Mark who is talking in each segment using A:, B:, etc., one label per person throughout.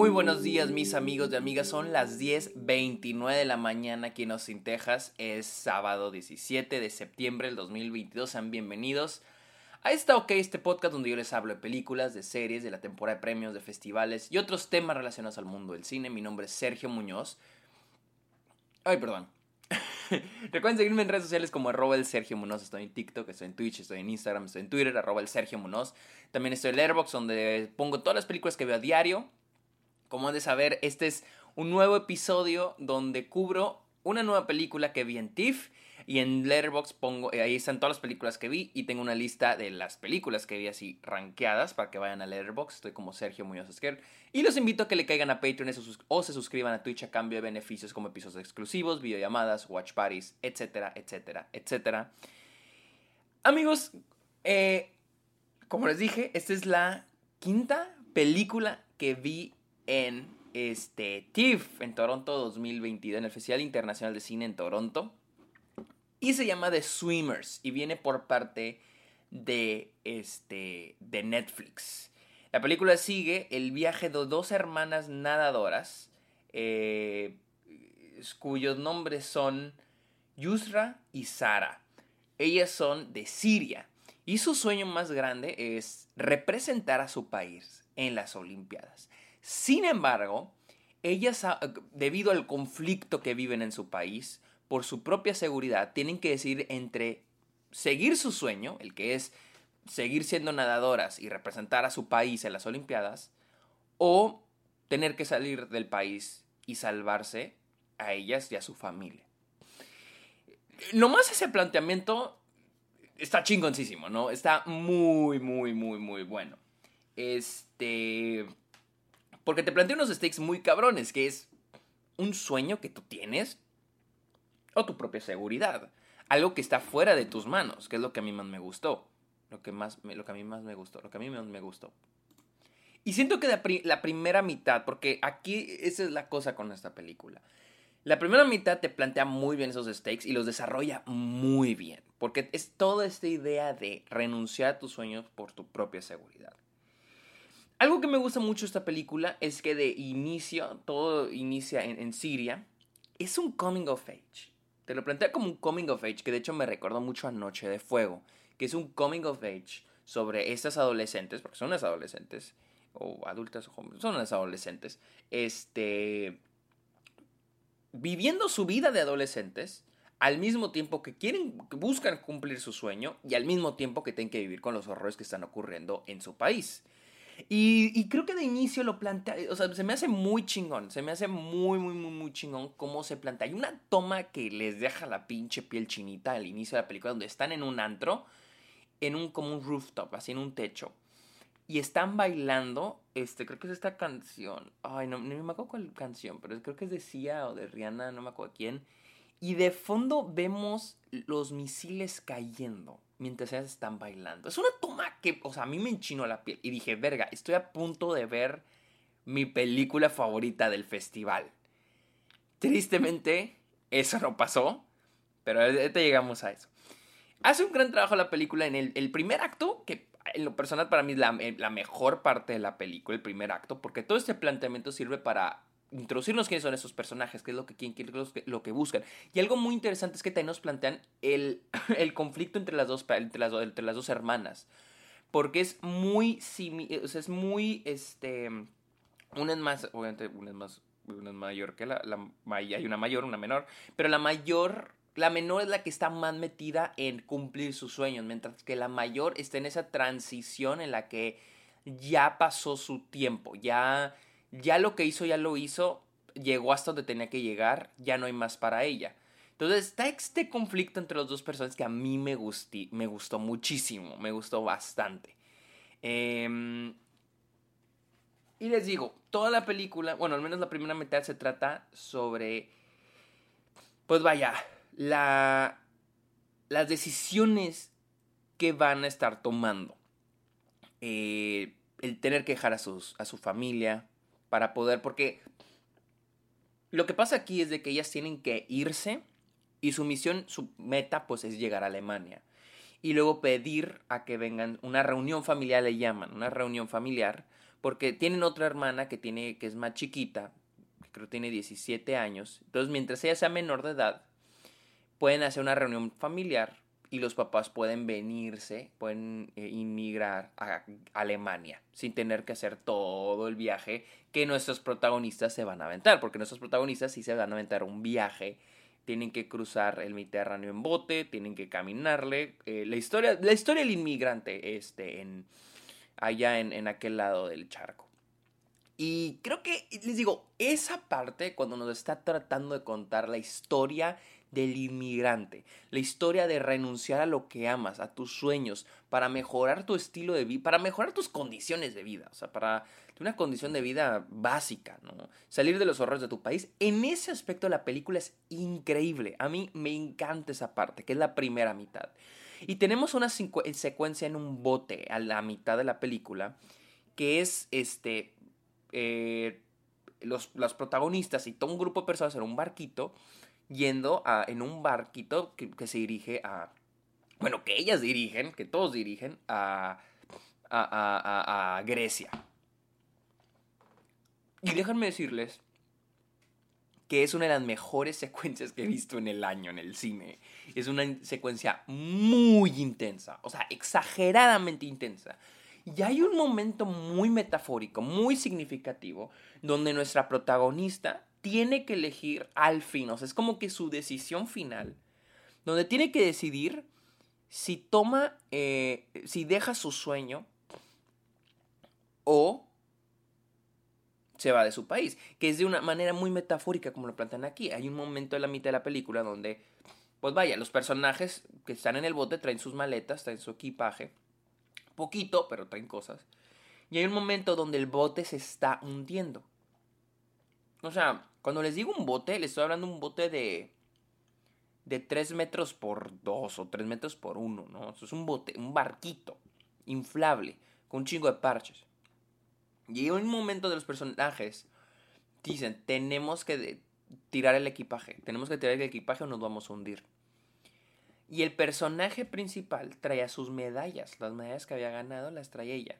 A: Muy buenos días mis amigos y amigas, son las 10.29 de la mañana aquí en Austin, Texas, es sábado 17 de septiembre del 2022, sean bienvenidos a esta OK, este podcast donde yo les hablo de películas, de series, de la temporada de premios, de festivales y otros temas relacionados al mundo del cine, mi nombre es Sergio Muñoz, ay perdón, Recuerden seguirme en redes sociales como arroba el Sergio Munoz. Estoy en TikTok, estoy en Twitch, estoy en Instagram, estoy en Twitter, arroba el Sergio Munoz. También estoy en Airbox, donde pongo todas las películas que veo a diario. Como han de saber, este es un nuevo episodio donde cubro una nueva película que vi en TIFF y en Letterboxd pongo, eh, ahí están todas las películas que vi y tengo una lista de las películas que vi así rankeadas para que vayan a Letterboxd. Estoy como Sergio Muñoz Esquer. Y los invito a que le caigan a Patreon o se suscriban a Twitch a cambio de beneficios como episodios exclusivos, videollamadas, watch parties, etcétera, etcétera, etcétera. Amigos, eh, como les dije, esta es la quinta película que vi en este TIFF en Toronto 2022, en el Festival Internacional de Cine en Toronto. Y se llama The Swimmers y viene por parte de, este, de Netflix. La película sigue el viaje de dos hermanas nadadoras eh, cuyos nombres son Yusra y Sara. Ellas son de Siria y su sueño más grande es representar a su país en las Olimpiadas. Sin embargo, ellas, debido al conflicto que viven en su país, por su propia seguridad, tienen que decidir entre seguir su sueño, el que es seguir siendo nadadoras y representar a su país en las Olimpiadas, o tener que salir del país y salvarse a ellas y a su familia. Nomás ese planteamiento está chingoncísimo, ¿no? Está muy, muy, muy, muy bueno. Este. Porque te plantea unos stakes muy cabrones, que es un sueño que tú tienes, o tu propia seguridad. Algo que está fuera de tus manos, que es lo que a mí más me gustó. Lo que, más lo que a mí más me gustó. Lo que a mí me gustó. Y siento que la, primera mitad, porque aquí esa es la cosa con esta película. La primera mitad te plantea muy bien esos stakes y los desarrolla muy bien. Porque es toda esta idea de renunciar a tus sueños por tu propia seguridad. Algo que me gusta mucho esta película es que de inicio, todo inicia en, en Siria. Es un coming of age. Te lo plantea como un coming of age, que de hecho me recordó mucho a Noche de Fuego, que es un coming of age sobre estas adolescentes, porque son unas adolescentes, o adultas, o jóvenes, son unas adolescentes, este, viviendo su vida de adolescentes, al mismo tiempo que quieren, que buscan cumplir su sueño, y al mismo tiempo que tienen que vivir con los horrores que están ocurriendo en su país. Y, creo que de inicio lo plantea, o sea, se me hace muy chingón, se me hace muy, muy, muy, muy chingón cómo se plantea. Hay una toma que les deja la pinche piel chinita al inicio de la película, donde están en un antro, en un, como un rooftop, así en un techo, y están bailando, este, creo que es esta canción, ay, no, me acuerdo cuál canción, pero creo que es de Sia o de Rihanna, no me acuerdo quién, y de fondo vemos los misiles cayendo mientras ellas están bailando. Es una toma que, o sea, a mí me enchinó la piel. Y dije, verga, estoy a punto de ver mi película favorita del festival. Tristemente, eso no pasó. Pero ahorita llegamos a eso. Hace un gran trabajo la película en el, primer acto, que en lo personal para mí es la, la mejor parte de la película, el primer acto, porque todo este planteamiento sirve para introducirnos quiénes son esos personajes, qué es lo que quieren, qué es lo que, buscan. Y algo muy interesante es que también nos plantean el, conflicto entre las, dos, entre, las, entre las dos hermanas. Porque es muy o sea, es muy, este, una es más, obviamente una es más, una es mayor que la, la, hay una mayor, una menor, pero la mayor, la menor es la que está más metida en cumplir sus sueños, mientras que la mayor está en esa transición en la que ya pasó su tiempo, ya ya lo que hizo, ya lo hizo, llegó hasta donde tenía que llegar, ya no hay más para ella. Entonces está este conflicto entre los dos personas que a mí me, me gustó muchísimo, me gustó bastante. Em, y les digo, toda la película, bueno, al menos la primera mitad se trata sobre, pues vaya, la, las decisiones que van a estar tomando. Eh, el tener que dejar a, sus, a su familia, para poder, porque lo que pasa aquí es de que ellas tienen que irse y su misión, su meta pues es llegar a Alemania. y luego pedir a que vengan, una reunión familiar le llaman, una reunión familiar, porque tienen otra hermana que, tiene, que es más chiquita, que tiene 17 años, entonces mientras ella sea menor de edad, pueden hacer una reunión familiar y los papás pueden venirse, pueden eh, inmigrar a Alemania sin tener que hacer todo el viaje que nuestros protagonistas se van a aventar, porque nuestros protagonistas sí se van a aventar un viaje, tienen que cruzar el Mediterráneo en bote, tienen que caminarle, eh, la, historia, la historia del inmigrante este, en, allá en, en aquel lado del charco. Y creo que, les digo, esa parte, cuando nos está tratando de contar la historia del inmigrante, la historia de renunciar a lo que amas, a tus sueños, para mejorar tu estilo de vida, para mejorar tus condiciones de vida, o sea, para una condición de vida básica. Salir de los horrores de tu país. En ese aspecto la película es increíble. A mí me encanta esa parte, que es la primera mitad. Y tenemos una secuencia en un bote a la mitad de la película, que es este... Eh, los, protagonistas y todo un grupo de personas en un barquito yendo a, en un barquito que, se dirige a, bueno, que ellas dirigen, que todos dirigen a, a, a Grecia. Y déjenme decirles que es una de las mejores secuencias que he visto en el año en el cine. Es una secuencia muy intensa, o sea, exageradamente intensa. Y hay un momento muy metafórico, muy significativo, donde nuestra protagonista tiene que elegir al fin, o sea, es como que su decisión final, donde tiene que decidir si toma, eh, si deja su sueño o se va de su país, que es de una manera muy metafórica como lo plantean aquí. Hay un momento en la mitad de la película donde, pues vaya, los personajes que están en el bote traen sus maletas, traen su equipaje, poquito, pero traen cosas. Y hay un momento donde el bote se está hundiendo. O sea, cuando les digo un bote, les estoy hablando de un bote de. de 3 metros por 2 o 3 metros por 1, ¿no? Eso es un bote, un barquito inflable, con un chingo de parches. Y en un momento de los personajes dicen: Tenemos que tirar el equipaje, tenemos que tirar el equipaje o nos vamos a hundir. Y el personaje principal traía sus medallas, las medallas que había ganado las traía ella.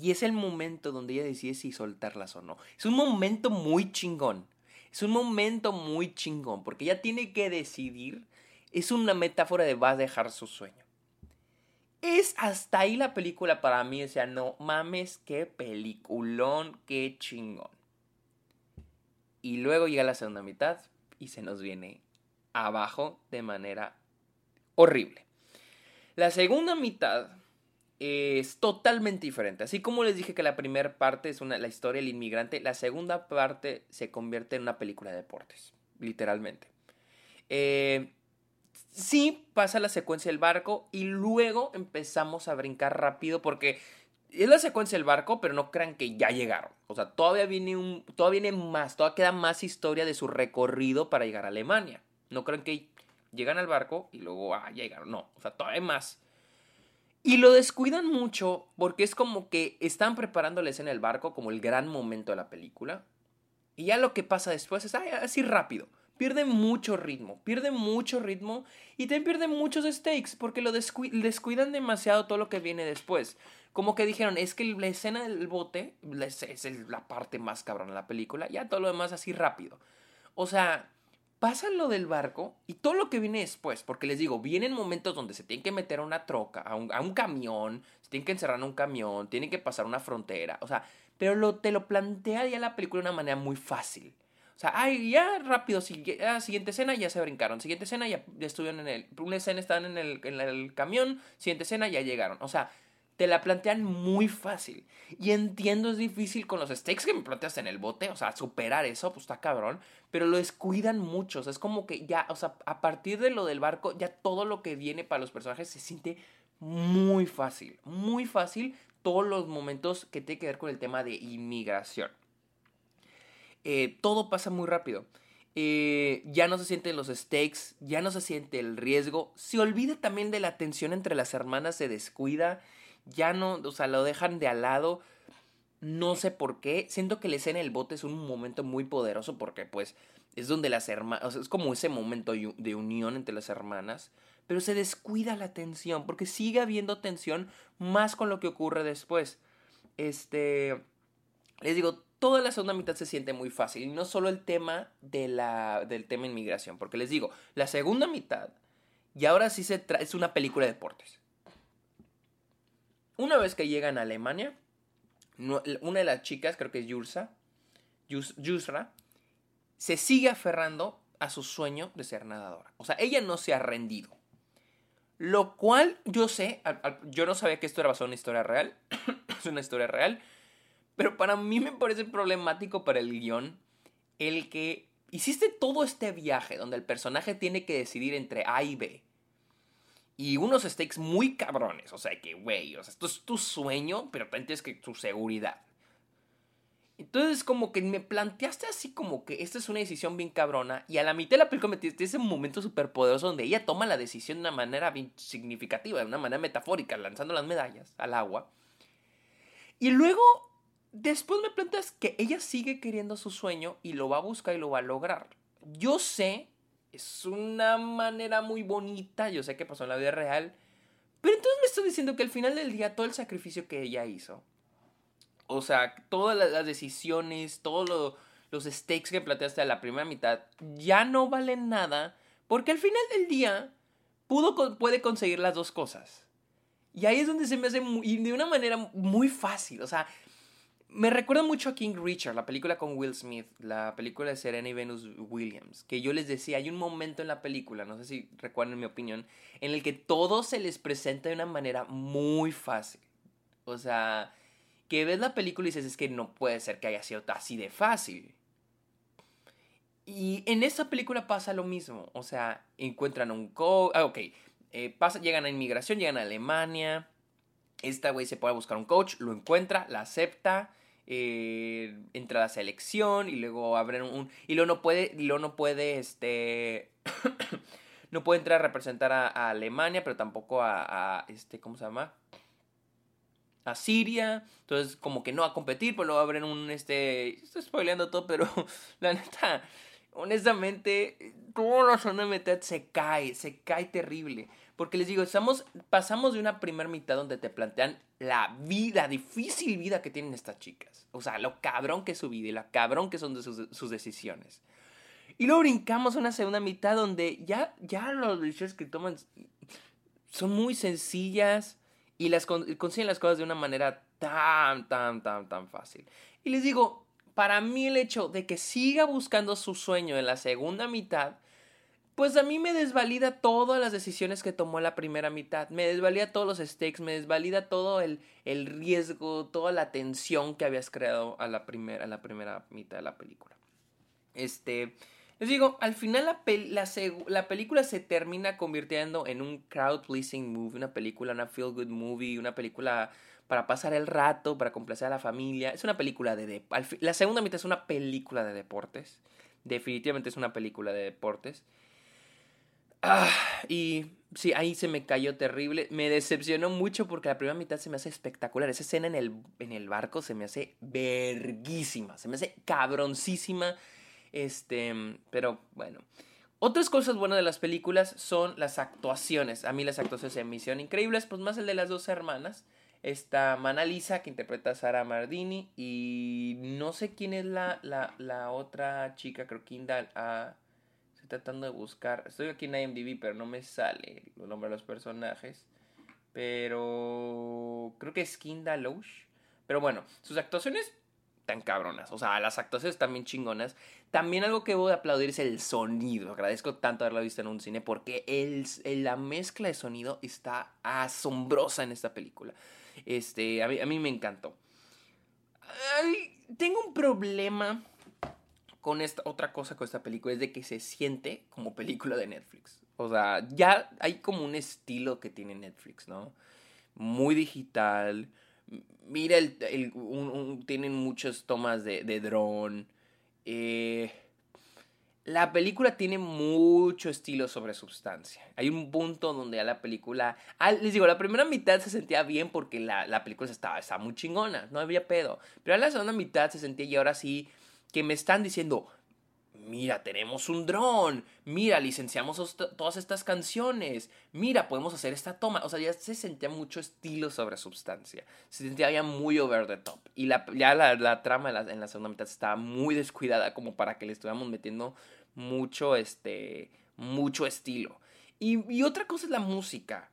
A: Y es el momento donde ella decide si soltarlas o no. Es un momento muy chingón. Es un momento muy chingón porque ella tiene que decidir. Es una metáfora de va a dejar su sueño. Es hasta ahí la película para mí. O sea, no mames, qué peliculón, qué chingón. Y luego llega la segunda mitad y se nos viene abajo de manera horrible. La segunda mitad es totalmente diferente. Así como les dije que la primera parte es una, la historia del inmigrante, la segunda parte se convierte en una película de deportes, literalmente. Eh, sí pasa la secuencia del barco y luego empezamos a brincar rápido porque es la secuencia del barco, pero no crean que ya llegaron. O sea, todavía viene, un, todavía viene más, todavía queda más historia de su recorrido para llegar a Alemania. No crean que llegan al barco y luego ah, llegaron. No, o sea, todavía más. Y lo descuidan mucho porque es como que están preparando la escena del barco como el gran momento de la película. Y ya lo que pasa después es así rápido. Pierde mucho ritmo, pierde mucho ritmo y también pierde muchos stakes porque lo descuidan demasiado todo lo que viene después. Como que dijeron, es que la escena del bote es la parte más cabrón de la película, ya todo lo demás así rápido. O sea, pasan lo del barco y todo lo que viene después, porque les digo, vienen momentos donde se tienen que meter a una troca, a un, camión, se tienen que encerrar en un camión, tienen que pasar una frontera, o sea, pero lo, te lo plantea ya la película de una manera muy fácil. O sea, ay, ya rápido, ah, siguiente escena ya se brincaron, siguiente escena ya, estuvieron en el, una escena estaban en el, en el camión, siguiente escena ya llegaron. O sea, te la plantean muy fácil. Y entiendo, es difícil con los stakes que me planteas en el bote, o sea, superar eso, pues está cabrón, pero lo descuidan mucho, o sea, es como que ya, o sea, a partir de lo del barco, ya todo lo que viene para los personajes se siente muy fácil, muy fácil todos los momentos que tiene que ver con el tema de inmigración. Eh, todo pasa muy rápido. Eh, ya no se sienten los stakes, ya no se siente el riesgo, se olvida también de la tensión entre las hermanas, se descuida ya no, o sea, lo dejan de al lado. No sé por qué. Siento que la escena del bote es un momento muy poderoso porque pues es donde las hermanas, o sea, es como ese momento de unión entre las hermanas. pero se descuida la tensión, porque sigue habiendo tensión más con lo que ocurre después. Este, les digo, toda la segunda mitad se siente muy fácil, y no solo el tema de la, del tema inmigración, porque les digo, la segunda mitad, y ahora sí se es una película de deportes. Una vez que llegan a Alemania, una de las chicas, creo que es Yursa, se sigue aferrando a su sueño de ser nadadora. O sea, ella no se ha rendido. Lo cual yo sé, yo no sabía que esto era basado en una historia real. es una historia real. Pero para mí me parece problemático para el guion el que hiciste todo este viaje donde el personaje tiene que decidir entre A y B. Y unos stakes muy cabrones. O sea, que, güey, o sea, esto es tu sueño, pero también tienes que tu seguridad. Entonces, como que me planteaste así como que esta es una decisión bien cabrona. Y a la mitad de la película metiste ese momento súper poderoso donde ella toma la decisión de una manera bien significativa, de una manera metafórica, lanzando las medallas al agua. Y luego, después me planteas que ella sigue queriendo su sueño y lo va a buscar y lo va a lograr. Yo sé, es una manera muy bonita, yo sé que pasó en la vida real. Pero entonces me estoy diciendo que al final del día todo el sacrificio que ella hizo o sea, todas las decisiones, todos los stakes que planteaste a la primera mitad ya no valen nada porque al final del día pudo, puede conseguir las dos cosas. Y ahí es donde se me hace y de una manera muy fácil. O sea, me recuerda mucho a King Richard, la película con Will Smith, la película de Serena y Venus Williams, que yo les decía, hay un momento en la película, no sé si recuerdan mi opinión, en el que todo se les presenta de una manera muy fácil. O sea, que ves la película y dices, es que no puede ser que haya sido así de fácil. Y en esta película pasa lo mismo. O sea, encuentran un coach. Ah, ok. Eh, pasa, llegan a inmigración, llegan a Alemania. Esta güey se puede buscar un coach, lo encuentra, la acepta. Eh, entra a la selección y luego abren un. Y luego no puede. Y luego no puede. Este. no puede entrar a representar a, Alemania, pero tampoco a. Este. ¿Cómo se llama? a Siria. Entonces, como que no a competir, pues luego abren un, este, estoy spoileando todo, pero la neta, honestamente, toda la zona de mitad se cae, se cae terrible. Porque les digo, pasamos de una primera mitad donde te plantean la vida, difícil vida que tienen estas chicas. O sea, lo cabrón que es su vida y lo cabrón que son sus decisiones. Y luego brincamos a una segunda mitad donde ya, ya las decisiones que toman son muy sencillas y las consiguen las cosas de una manera tan, tan, tan, tan fácil. Y les digo, para mí el hecho de que siga buscando su sueño en la segunda mitad, pues a mí me desvalida todas las decisiones que tomó la primera mitad, me desvalida todos los stakes, me desvalida todo el, el riesgo, toda la tensión que habías creado a la, primera, a la primera mitad de la película. Este, les digo, al final la, la, película se termina convirtiendo en un crowd pleasing movie, una película, una feel good movie, una película para pasar el rato, para complacer a la familia. Es una película de... la segunda mitad es una película de deportes. Definitivamente es una película de deportes. Ah, y sí, ahí se me cayó terrible. Me decepcionó mucho porque la primera mitad se me hace espectacular. Esa escena en el, en el barco se me hace verguísima. Se me hace cabroncísima. Este, pero bueno. Otras cosas buenas de las películas son las actuaciones. A mí las actuaciones me hicieron increíbles, pues más el de las dos hermanas. Está Mana Lisa, que interpreta a Sara Mardini, y no sé quién es la, la, otra chica, creo que Kindle. Ah, estoy tratando de buscar. Estoy aquí en IMDb, pero no me sale el nombre de los personajes. Pero creo que es Kinda Loach. Pero bueno, sus actuaciones tan cabronas. O sea, las actuaciones también chingonas. También algo que voy a aplaudir es el sonido. Agradezco tanto haberlo visto en un cine porque el, la mezcla de sonido está asombrosa en esta película. Este, a mí, me encantó. tengo un problema con esta otra cosa con esta película es de que se siente como película de Netflix. O sea, ya hay como un estilo que tiene Netflix, ¿no? Muy digital, Mira, el, tienen muchas tomas de, de dron. Eh, la película tiene mucho estilo sobre sustancia. Hay un punto donde a la película... Ah, les digo, la primera mitad se sentía bien porque la, la película estaba, estaba muy chingona, no había pedo. Pero a la segunda mitad se sentía y ahora sí que me están diciendo, mira, tenemos un dron, mira, licenciamos todas estas canciones, mira, podemos hacer esta toma. O sea, ya se sentía mucho estilo sobre substancia. Se sentía ya muy over the top. Y la, ya la, trama en la, segunda mitad estaba muy descuidada como para que le estuviéramos metiendo mucho, este, mucho estilo. Y, otra cosa es la música.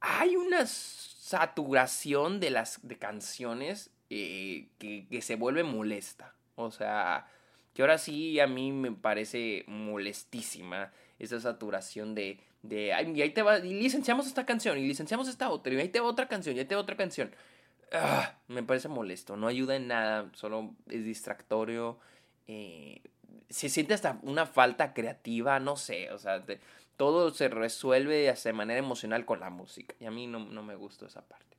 A: Hay una saturación de las canciones eh, que se vuelve molesta. O sea, que ahora sí a mí me parece molestísima esa saturación de, de ay, y ahí te va, y licenciamos esta canción, y licenciamos esta otra, y ahí te va otra canción, y ahí te va otra canción. Ah, me parece molesto, no ayuda en nada, solo es distractorio. Eh, se siente hasta una falta creativa, no sé, o sea, todo se resuelve de manera emocional con la música, y a mí no, no me gusta esa parte.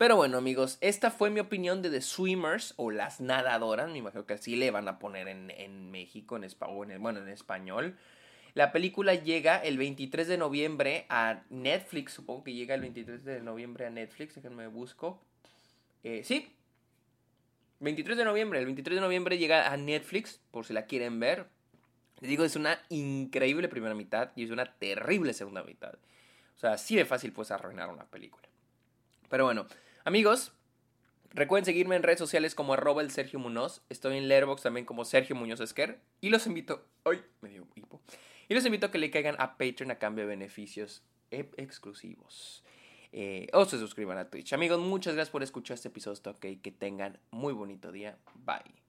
A: Pero bueno, amigos, esta fue mi opinión de The Swimmers o Las Nadadoras. Me imagino que así le van a poner en, México, en, en, bueno, en español. La película llega el 23 de noviembre a Netflix. Supongo que llega el 23 de noviembre a Netflix. Déjenme busco. Eh, sí. 23 de noviembre. El 23 de noviembre llega a Netflix. Por si la quieren ver. Les digo, es una increíble primera mitad y es una terrible segunda mitad. O sea, así de fácil pues arruinar una película. Pero bueno, Amigos, recuerden seguirme en redes sociales como arroba el Sergio Munoz. Estoy en Letterboxd también como Sergio Muñoz Esquer. Y los invito... ¡Ay! Me dio hipo. Y los invito a que le caigan a Patreon a cambio de beneficios e- exclusivos. Eh, o se suscriban a Twitch. Amigos, muchas gracias por escuchar este episodio. Ok, que tengan muy bonito día. Bye.